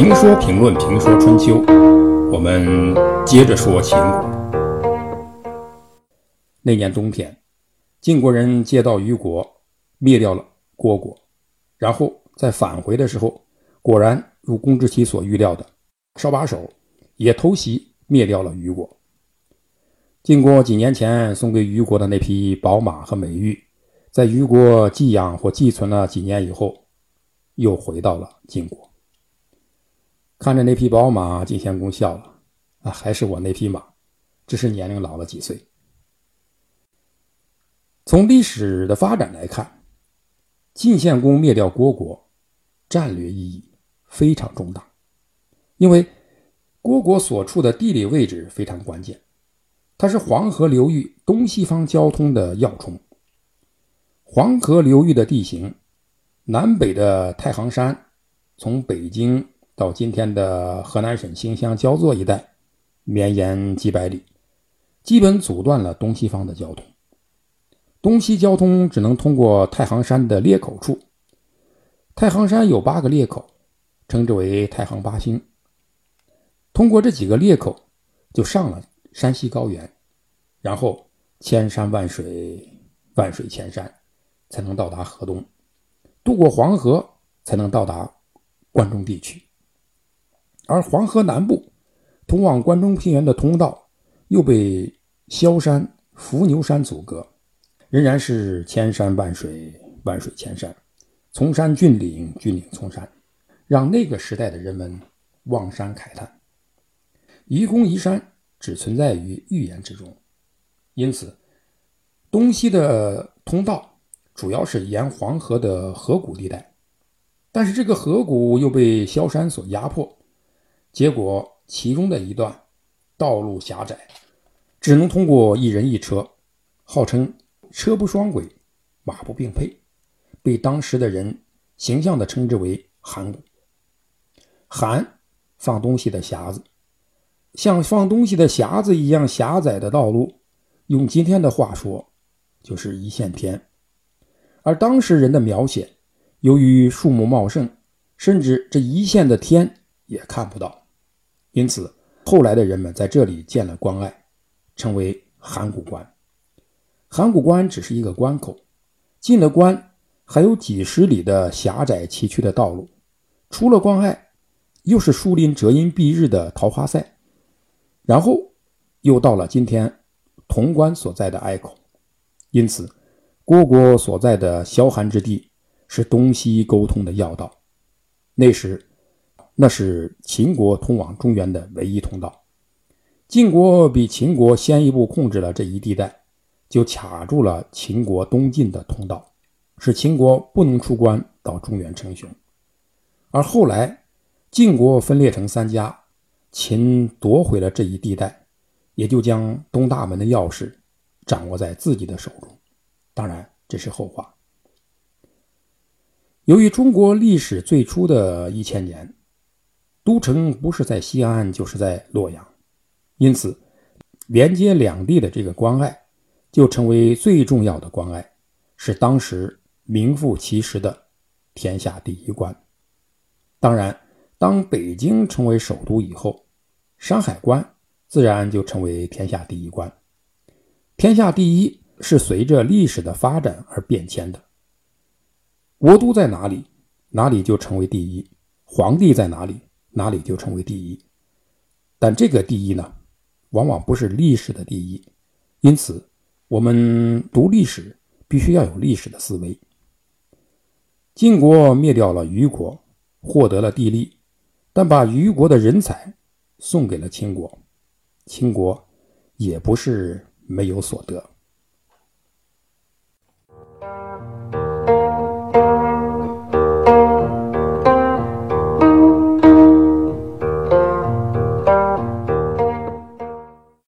评说评论评说春秋，我们接着说秦国。那年冬天，晋国人接到虞国，灭掉了虢国，然后在返回的时候，果然如公之奇所预料的，稍把手也偷袭灭掉了虞国。晋国几年前送给虞国的那匹宝马和美玉，在虞国寄养或寄存了几年以后，又回到了晋国。看着那匹宝马，晋献公笑了：“啊，还是我那匹马，只是年龄老了几岁。”从历史的发展来看，晋献公灭掉虢国，战略意义非常重大，因为虢国所处的地理位置非常关键，它是黄河流域东西方交通的要冲。黄河流域的地形，南北的太行山，从北京。到今天的河南省新乡焦作一带，绵延几百里，基本阻断了东西方的交通。东西交通只能通过太行山的裂口处。太行山有八个裂口，称之为太行八星。通过这几个裂口，就上了山西高原，然后千山万水，万水千山，才能到达河东，渡过黄河，才能到达关中地区。而黄河南部通往关中平原的通道又被萧山、伏牛山阻隔，仍然是千山万水，万水千山，崇山峻岭，峻岭崇山，让那个时代的人们望山慨叹。愚公移山只存在于预言之中，因此东西的通道主要是沿黄河的河谷地带，但是这个河谷又被萧山所压迫。结果，其中的一段道路狭窄，只能通过一人一车，号称“车不双轨，马不并配”，被当时的人形象地称之为“函谷”。函放东西的匣子，像放东西的匣子一样狭窄的道路，用今天的话说，就是一线天。而当时人的描写，由于树木茂盛，甚至这一线的天。也看不到，因此后来的人们在这里建了关隘，称为函谷关。函谷关只是一个关口，进了关还有几十里的狭窄崎岖的道路，出了关隘又是树林遮阴蔽日的桃花塞，然后又到了今天潼关所在的隘口。因此，虢国所在的萧韩之地是东西沟通的要道。那时。那是秦国通往中原的唯一通道。晋国比秦国先一步控制了这一地带，就卡住了秦国东进的通道，使秦国不能出关到中原称雄。而后来，晋国分裂成三家，秦夺回了这一地带，也就将东大门的钥匙掌握在自己的手中。当然，这是后话。由于中国历史最初的一千年。都城不是在西安，就是在洛阳，因此连接两地的这个关隘就成为最重要的关隘，是当时名副其实的天下第一关。当然，当北京成为首都以后，山海关自然就成为天下第一关。天下第一是随着历史的发展而变迁的。国都在哪里，哪里就成为第一；皇帝在哪里。哪里就成为第一，但这个第一呢，往往不是历史的第一，因此我们读历史必须要有历史的思维。晋国灭掉了虞国，获得了地利，但把虞国的人才送给了秦国，秦国也不是没有所得。